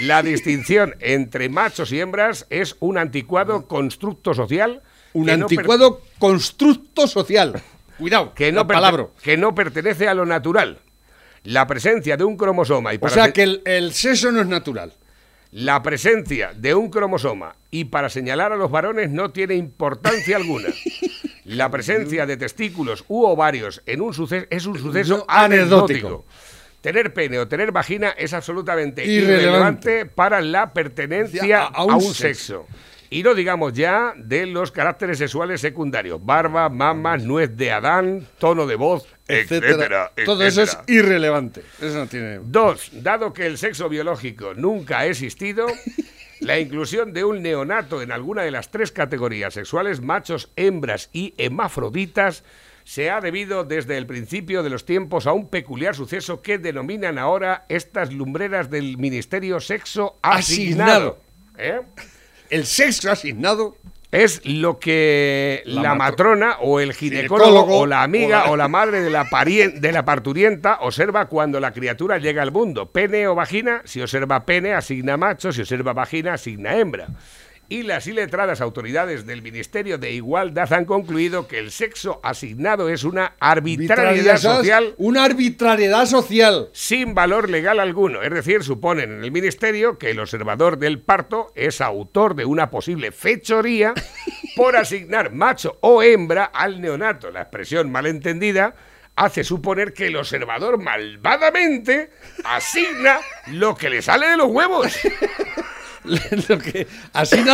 La distinción entre machos y hembras es un anticuado constructo social. Un no anticuado constructo social. Cuidado, que no, palabra. que no pertenece a lo natural. La presencia de un cromosoma y O para sea se- que el, el sexo no es natural. La presencia de un cromosoma y para señalar a los varones no tiene importancia alguna. La presencia de testículos u ovarios en un suceso es un suceso anecdótico. Tener pene o tener vagina es absolutamente Irrelevante. irrelevante para la pertenencia A- a, a un, un sexo. Y no digamos ya de los caracteres sexuales secundarios. Barba, mamas, nuez de Adán, tono de voz, Etcétera. etcétera. Todo eso es irrelevante. Eso no tiene. Dos, dado que el sexo biológico nunca ha existido, la inclusión de un neonato en alguna de las tres categorías sexuales, machos, hembras y hemafroditas, se ha debido desde el principio de los tiempos a un peculiar suceso que denominan ahora estas lumbreras del Ministerio Sexo Asignado. ¿Eh? El sexo asignado Es lo que la, La matro- matrona o el ginecólogo, Ginecólogo o la amiga o la- o la madre de la, de la parturienta observa cuando la criatura llega al mundo. Pene o vagina, si observa pene, asigna macho, si observa vagina, asigna hembra. Y las iletradas autoridades del Ministerio de Igualdad han concluido que el sexo asignado es una arbitrariedad social Una arbitrariedad social. sin valor legal alguno. Es decir, suponen en el Ministerio que el observador del parto es autor de una posible fechoría por asignar macho o hembra al neonato. La expresión malentendida hace suponer que el observador malvadamente asigna lo que le sale de los huevos. lo que,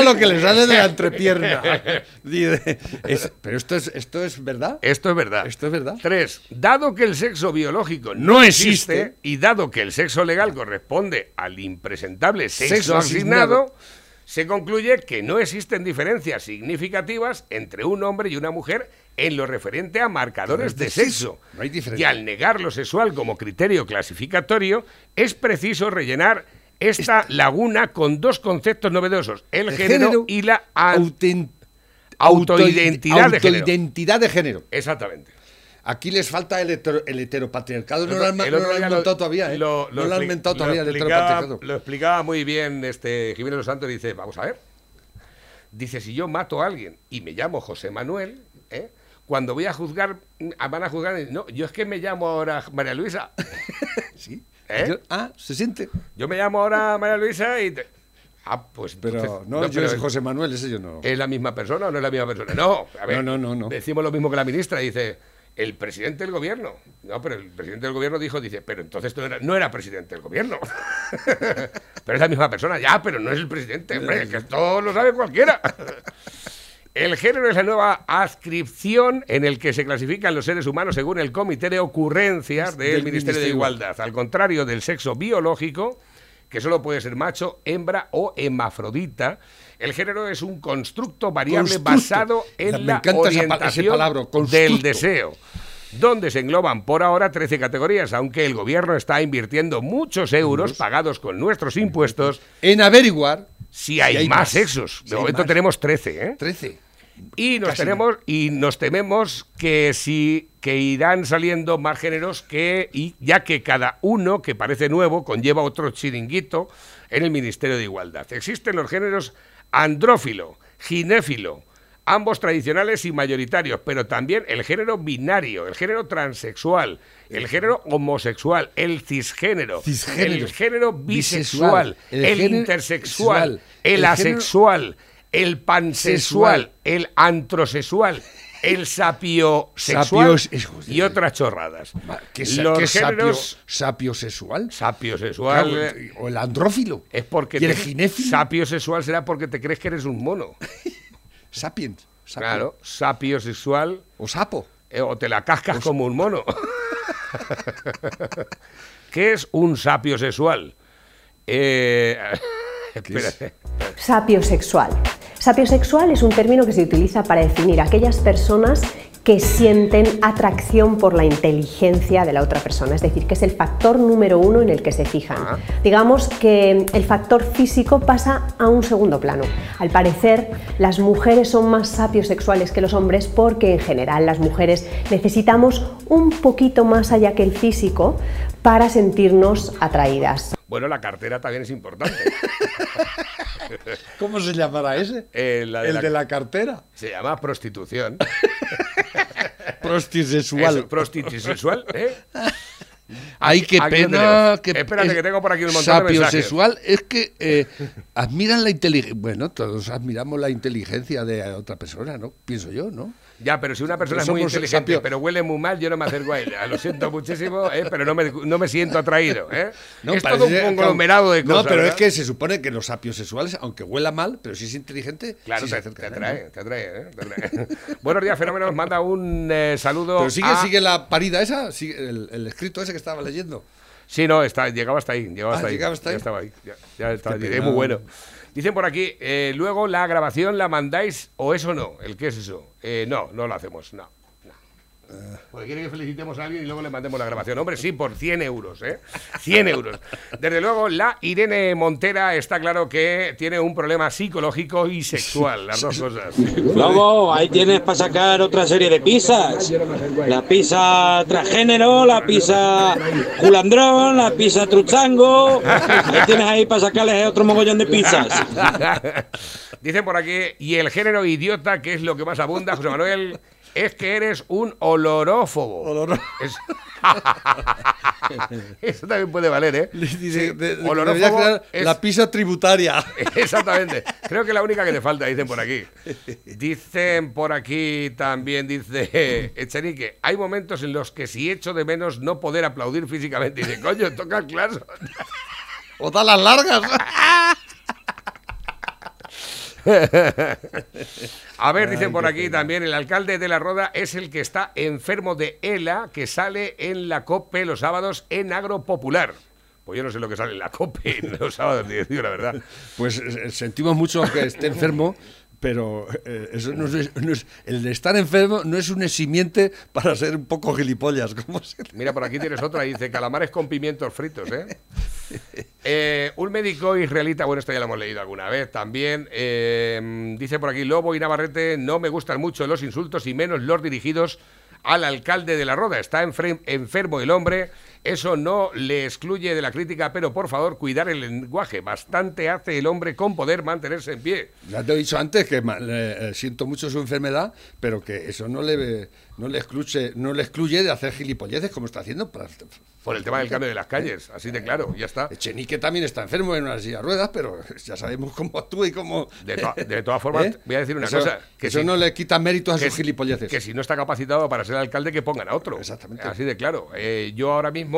lo que le sale de la entrepierna. Es- pero esto es, esto es verdad. Esto es verdad. Esto es verdad. Tres, dado que el sexo biológico no, No existe, existe. y dado que el sexo legal corresponde al impresentable sexo, Sexo asignado, asignado. se concluye que no existen diferencias significativas entre un hombre y una mujer en lo referente a marcadores de sexo. No hay Y al negar lo sexual como criterio clasificatorio, es preciso rellenar esta laguna con dos conceptos novedosos, el, El género, género y la a- Auten- autoidentidad de género. autoidentidad de género. Exactamente. Aquí les falta el, hetero- el heteropatriarcado. No lo han, no lo han inventado todavía, ¿eh? lo- no lo han inventado todavía el heteropatriarcado. Lo explicaba muy bien este Jiménez Los Santos. Dice, vamos a ver. Dice, si yo mato a alguien y me llamo José Manuel, ¿eh? cuando voy a juzgar, mm, van a juzgar, no, yo es que me llamo ahora María Luisa. Sí. ¿Eh? Yo- ah, se siente. Yo me llamo ahora María Luisa y... te- Ah, pues Pero entonces- no, yo pero soy José Manuel, ese yo no. ¿Es la misma persona o no es la misma persona? No, a ver, No, no, no, no. decimos lo mismo que la ministra, dice, el presidente del gobierno. No, pero el presidente del gobierno dijo, dice, pero entonces no era, no era presidente del gobierno. pero es la misma persona, ya, pero no es el presidente, hombre, que esto lo sabe cualquiera. El género es la nueva adscripción en el que se clasifican los seres humanos según el Comité de Ocurrencias del, Del Ministerio de. Igualdad. Al contrario del sexo biológico, que solo puede ser macho, hembra o hemafrodita, el género es un constructo variable Constructo. basado en la ese orientación palabra, del deseo donde se engloban por ahora 13 categorías, aunque el gobierno está invirtiendo muchos euros pagados con nuestros impuestos En averiguar si hay, hay más más. sexos. De momento tenemos 13, ¿eh? 13. Y nos Casi tenemos y nos tememos que si que irán saliendo más géneros que y ya que cada uno que parece nuevo conlleva otro chiringuito en el Ministerio de Igualdad. Existen los géneros andrófilo, ginéfilo, ambos tradicionales y mayoritarios, pero también el género binario, el género transexual, el género homosexual, el cisgénero, Cisgénero. el género bisexual, Bisexual, el el, género intersexual, sexual, el, género asexual, el pansexual, sexual. el antrosexual el sapio sexual Sapios- y otras chorradas. ¿Qué, Los qué sapio, géneros sapio sexual? sapio sexual Claro, o el andrófilo. es porque ¿Y el te- ginéfilo? sapio sexual será porque te crees que eres un mono. Sapiens. sapio. Claro, sapio sexual O sapo. eh, o te la cascas como un mono. ¿Qué es un sapio sexual? Eh, espérate. Sapiosexual. Sapiosexual es un término que se utiliza para definir a aquellas personas que sienten atracción por la inteligencia de la otra persona, es decir, que es el factor número uno en el que se fijan. Digamos que el factor físico pasa a un segundo plano. Al parecer, las mujeres son más sapiosexuales que los hombres porque en general las mujeres necesitamos un poquito más allá que el físico para sentirnos atraídas. Bueno, la cartera también es importante. ¿Cómo se llamará ese? Eh, la el de la cartera. Se llama prostitución. Prostisexual. Eso, ¿eh? Ay, qué Aquí pena. que Espérate, es- que tengo por aquí un montón de. Sapiosexual es que eh, admiran la inteligencia. Bueno, todos admiramos la inteligencia de otra persona, ¿no? Pienso yo, ¿no? Ya, pero si una persona Pero es muy inteligente, sapio- pero huele muy mal, yo no me acerco a ella. Lo siento muchísimo, ¿eh? pero no me, no me siento atraído. ¿eh? No, es todo un conglomerado de cosas. No, pero es ¿verdad? que se supone que los sapiosexuales, aunque huela mal, pero si es inteligente, Claro, sí se te, acerca te a él, ¿no? atrae, te atrae, ¿eh? Te atrae. Buenos días, Fenómeno. Nos manda un eh, saludo. Pero sigue, a- sigue la parida esa, sigue el, el escrito ese que estaba leyendo. Sí, no, está, llegaba hasta ahí. Llegaba Ah, hasta ahí. llegaba hasta Ya ahí. estaba ahí. Ya, ya estaba ahí. Es muy bueno. Dicen por aquí, eh, luego la grabación la mandáis o eso no. ¿El qué es eso? Eh, no, no lo hacemos, no. Porque quiere que felicitemos a alguien y luego le mandemos la grabación. Hombre, sí, por 100 euros, ¿eh? 100 euros. Desde luego, la Irene Montera está claro que tiene un problema psicológico y sexual, las dos cosas. Lobo, ahí tienes para sacar otra serie de pizzas. La pizza transgénero, la pizza culandrón, la pizza truchango. Ahí tienes ahí para sacarles otro mogollón de pizzas. Dicen por aquí, y el género idiota, que es lo que más abunda, José Manuel, es que eres un olorófobo. Es- Eso también puede valer, ¿eh? Dice, de- de- Olorófobo es- La pizza tributaria. Exactamente. Creo que es la única que te falta, dicen por aquí. Dicen por aquí también, dice Echenique, hay momentos en los que si echo de menos no poder aplaudir físicamente. Dice, coño, toca el claro. O da las largas. A ver, dicen por aquí también, el alcalde de La Roda es el que está enfermo de ELA, que sale en la COPE los sábados en Agro Popular. Pues yo no sé lo que sale en la COPE los sábados, la verdad. Pues eh, sentimos mucho que esté enfermo, pero eh, eso no es, el estar enfermo no es un eximiente para ser un poco gilipollas. se- Mira, por aquí tienes otra, dice calamares con pimientos fritos, ¿eh? Eh, un médico israelita, bueno, esto ya lo hemos leído alguna vez también, eh, dice por aquí, Lobo y Navarrete, no me gustan mucho los insultos y menos los dirigidos al alcalde de la Roda. Está enfermo el hombre, eso no le excluye de la crítica, pero por favor, cuidar el lenguaje. Bastante hace el hombre con poder mantenerse en pie. Ya te he dicho antes que eh, siento mucho su enfermedad, pero que eso no le, no le, excluye, no le excluye de hacer gilipolleces como está haciendo. Para, Por el tema del cambio de las calles, así de claro, ya está. Echenique también está enfermo en una silla de ruedas, pero ya sabemos cómo actúa y cómo... De, to- de todas formas, ¿Eh? voy a decir una Eso- cosa. Que eso si- no le quita méritos a sus gilipolleces. Que si no está capacitado para ser alcalde, que pongan a otro. Exactamente. Así de claro. Eh, yo ahora mismo,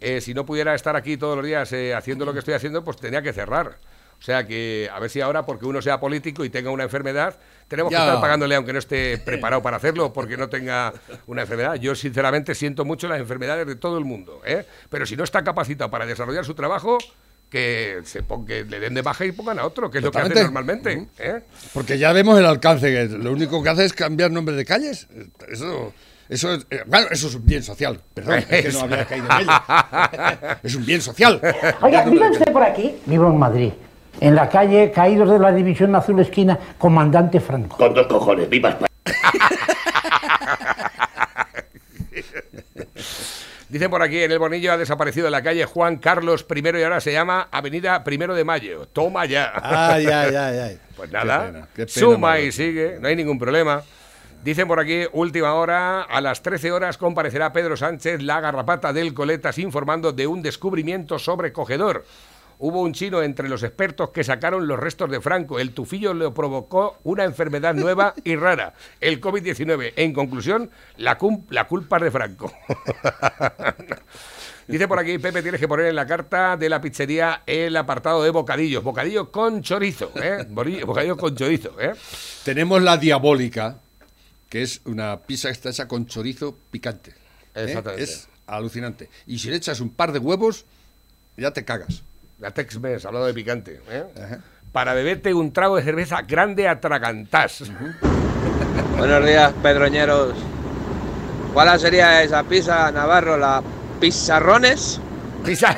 eh, si no pudiera estar aquí todos los días eh, haciendo lo que estoy haciendo, pues tenía que cerrar. O sea que, a ver si ahora, porque uno sea político y tenga una enfermedad, tenemos Ya. que estar pagándole aunque no esté preparado para hacerlo, porque no tenga una enfermedad. Yo, sinceramente, siento mucho las enfermedades de todo el mundo. ¿eh? Pero si no está capacitado para desarrollar su trabajo, que, se pon- que le den de baja y pongan a otro, que es lo que hacen Totalmente. normalmente. ¿eh? Porque ya vemos el alcance, que lo único que hace es cambiar nombres de calles. Eso, eso, es, eh, bueno, eso es un bien social. Perdón, es que no había caído en ello. Es un bien social. Oiga, ¿vive usted por aquí? Vivo en Madrid. En la calle Caídos de la División Azul Esquina, Comandante Franco. Con dos cojones, viva España. Dicen por aquí, en el Bonillo ha desaparecido en la calle Juan Carlos I y ahora se llama Avenida Primero de Mayo. Toma ya. Ay, ay, ay, ay. Pues Qué nada, pena, qué pena, suma y sigue, no hay ningún problema. Dicen por aquí, última hora, a las 13 horas comparecerá Pedro Sánchez, la garrapata del Coletas, informando de un descubrimiento sobrecogedor. Hubo un chino entre los expertos que sacaron los restos de Franco. El tufillo le provocó una enfermedad nueva y rara, el COVID-19. En conclusión, la, culpa es de Franco. Dice por aquí, Pepe, tienes que poner en la carta de la pizzería el apartado de bocadillos. Bocadillo con chorizo, ¿eh? Bocadillo con chorizo, ¿eh? Tenemos la diabólica, que es una pizza que está hecha con chorizo picante. ¿eh? Exactamente. Es alucinante. Y si le echas un par de huevos, ya te cagas. La Tex-Mex, hablado de picante. ¿eh? Para beberte un trago de cerveza grande atragantás. Buenos días, pedroñeros. ¿Cuál sería esa pizza, Navarro? ¿La pizarrones? ¿Pizza?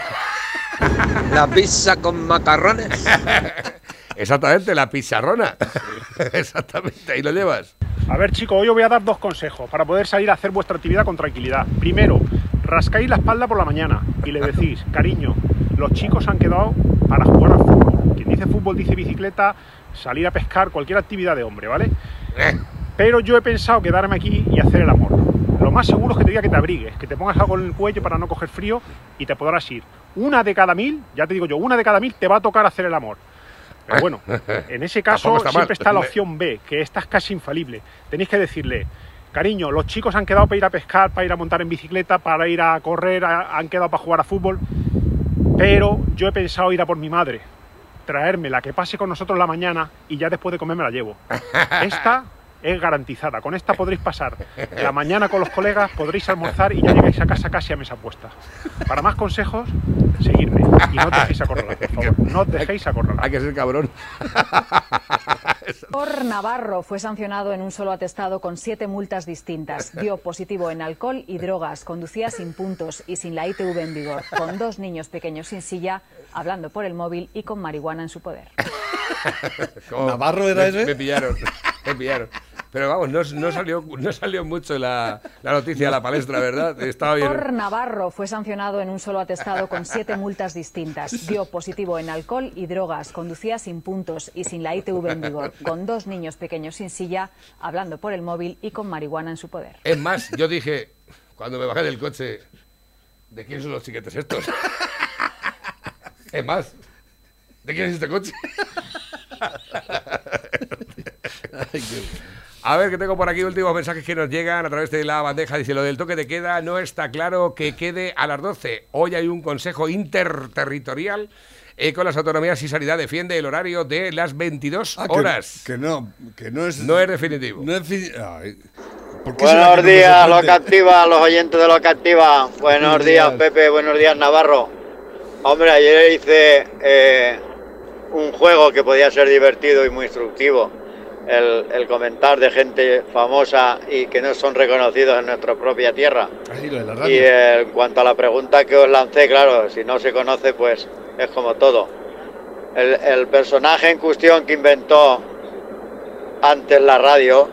¿La pizza con macarrones? Exactamente, la pizarrona. Exactamente, ahí lo llevas. A ver, chicos, hoy os voy a dar dos consejos para poder salir a hacer vuestra actividad con tranquilidad. Primero, rascáis la espalda por la mañana y le decís, cariño, los chicos han quedado para jugar al fútbol. Quien dice fútbol dice bicicleta, salir a pescar, cualquier actividad de hombre, ¿vale? Pero yo he pensado quedarme aquí y hacer el amor. Lo más seguro es que te diga que te abrigues, que te pongas algo en el cuello para no coger frío y te podrás ir. Una de cada mil, ya te digo yo, una de cada mil te va a tocar hacer el amor. Pero bueno, en ese caso mal. siempre está la opción B, que esta es casi infalible. Tenéis que decirle, cariño, los chicos han quedado para ir a pescar, para ir a montar en bicicleta, para ir a correr, han quedado para jugar a fútbol, pero yo he pensado ir a por mi madre, traérmela, que pase con nosotros la mañana y ya después de comer me la llevo. Esta es garantizada. Con esta podréis pasar la mañana con los colegas, podréis almorzar y ya llegáis a casa casi a mesa puesta. Para más consejos, seguidme y no dejéis acorralar, por favor. No os dejéis acorralar. Hay que ser cabrón. Por Navarro fue sancionado en un solo atestado con siete multas distintas. Dio positivo en alcohol y drogas, conducía sin puntos y sin la ITV en vigor, con dos niños pequeños sin silla, hablando por el móvil y con marihuana en su poder. ¿Navarro era me, ese? Me pillaron, me pillaron. Pero vamos, no, no salió, no salió mucho la, la noticia a la palestra, ¿verdad? Estaba bien. Por Navarro fue sancionado en un solo atestado con siete multas distintas. Dio positivo en alcohol y drogas, conducía sin puntos y sin la ITV en vigor, con dos niños pequeños sin silla, hablando por el móvil y con marihuana en su poder. Es más, yo dije, cuando me bajé del coche, ¿de quién son los chiquetes estos? Es más, ¿de quién es este coche? A ver, que tengo por aquí últimos mensajes que nos llegan a través de la bandeja. Dice, lo del toque de queda no está claro que quede a las 12. Hoy hay un consejo interterritorial eh, con las autonomías y sanidad defiende el horario de las 22 Ah, que- horas. Que, no, que no es. No es definitivo. No es fi- ay, ¿por qué será Buenos días, lo que activa, los oyentes de lo que activa. Buenos Buenos días, días. Pepe, buenos días, Navarro. Hombre, ayer hice eh, un juego que podía ser divertido y muy instructivo. El, el comentar de gente famosa y que no son reconocidos en nuestra propia tierra. Ahí, lo de la Y eh, en cuanto a la pregunta que os lancé, claro, si no se conoce, pues es como todo. El, el personaje en cuestión que inventó antes la radio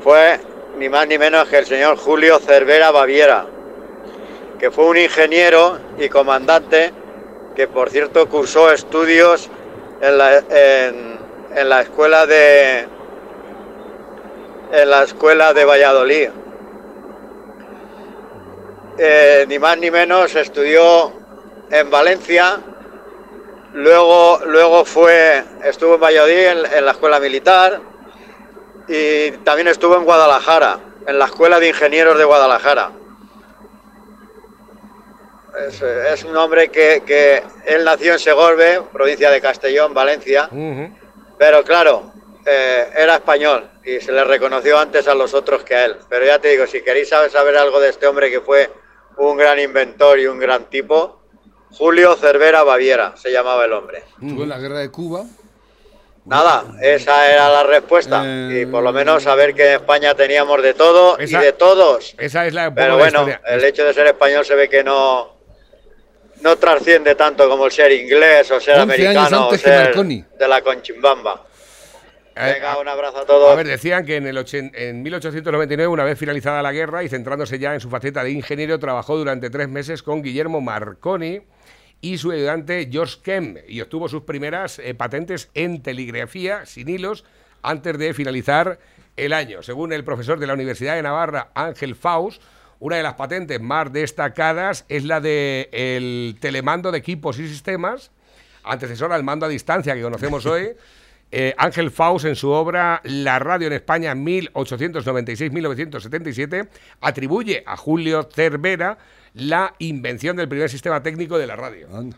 fue ni más ni menos que el señor Julio Cervera Baviera, que fue un ingeniero y comandante que, por cierto, cursó estudios en la, en- en la escuela de en la escuela de Valladolid. Eh, ni más ni menos estudió en Valencia, luego, luego fue, estuvo en Valladolid en, la escuela militar y también estuvo en Guadalajara, en la escuela de ingenieros de Guadalajara. Es, un hombre que, que él nació en Segorbe, provincia de Castellón, Valencia, pero claro, eh, era español y se le reconoció antes a los otros que a él. Pero ya te digo, si queréis saber, saber algo de este hombre que fue un gran inventor y un gran tipo, Julio Cervera Baviera se llamaba el hombre. Estuvo en la guerra de Cuba. Nada, esa era la respuesta. Y por lo menos saber que en España teníamos de todo Esa- y de todos. Esa es la Pero la bueno, el hecho de ser español se ve que no, no trasciende tanto como el ser inglés o ser 11 años americano o ser de la conchimbamba. Eh, Venga, un abrazo a todos. A ver, decían que en, el ochen- en 1899, una vez finalizada la guerra y centrándose ya en su faceta de ingeniero, trabajó durante tres meses con Guillermo Marconi y su ayudante George Kemp y obtuvo sus primeras eh, patentes en telegrafía sin hilos antes de finalizar el año. Según el profesor de la Universidad de Navarra, Ángel Faust, una de las patentes más destacadas es la de el telemando de equipos y sistemas antecesora al mando a distancia que conocemos hoy. Eh, Ángel Faust, en su obra La radio en España 1896-1977, atribuye a Julio Cervera la invención del primer sistema técnico de la radio. Anda.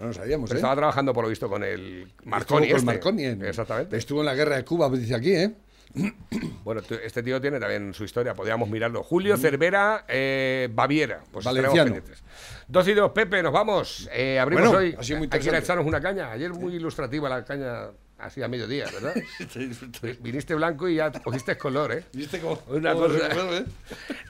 No lo sabíamos, Pero ¿eh? estaba trabajando por lo visto con el Marconi. Estuvo con este. Marconi en- Exactamente. Estuvo en la guerra de Cuba, dice aquí, ¿eh? Bueno, este tío tiene también su historia, podríamos mirarlo. Julio Cervera, eh, Baviera. Pues Valenciano. Dos y dos, Pepe, nos vamos. Eh, abrimos Bueno, hoy. ha sido muy Hay que echarnos una caña. Ayer muy ilustrativa la caña, así a mediodía, ¿verdad? Viniste blanco y ya cogiste color, ¿eh? ¿Viste cómo? Una cosa. eh?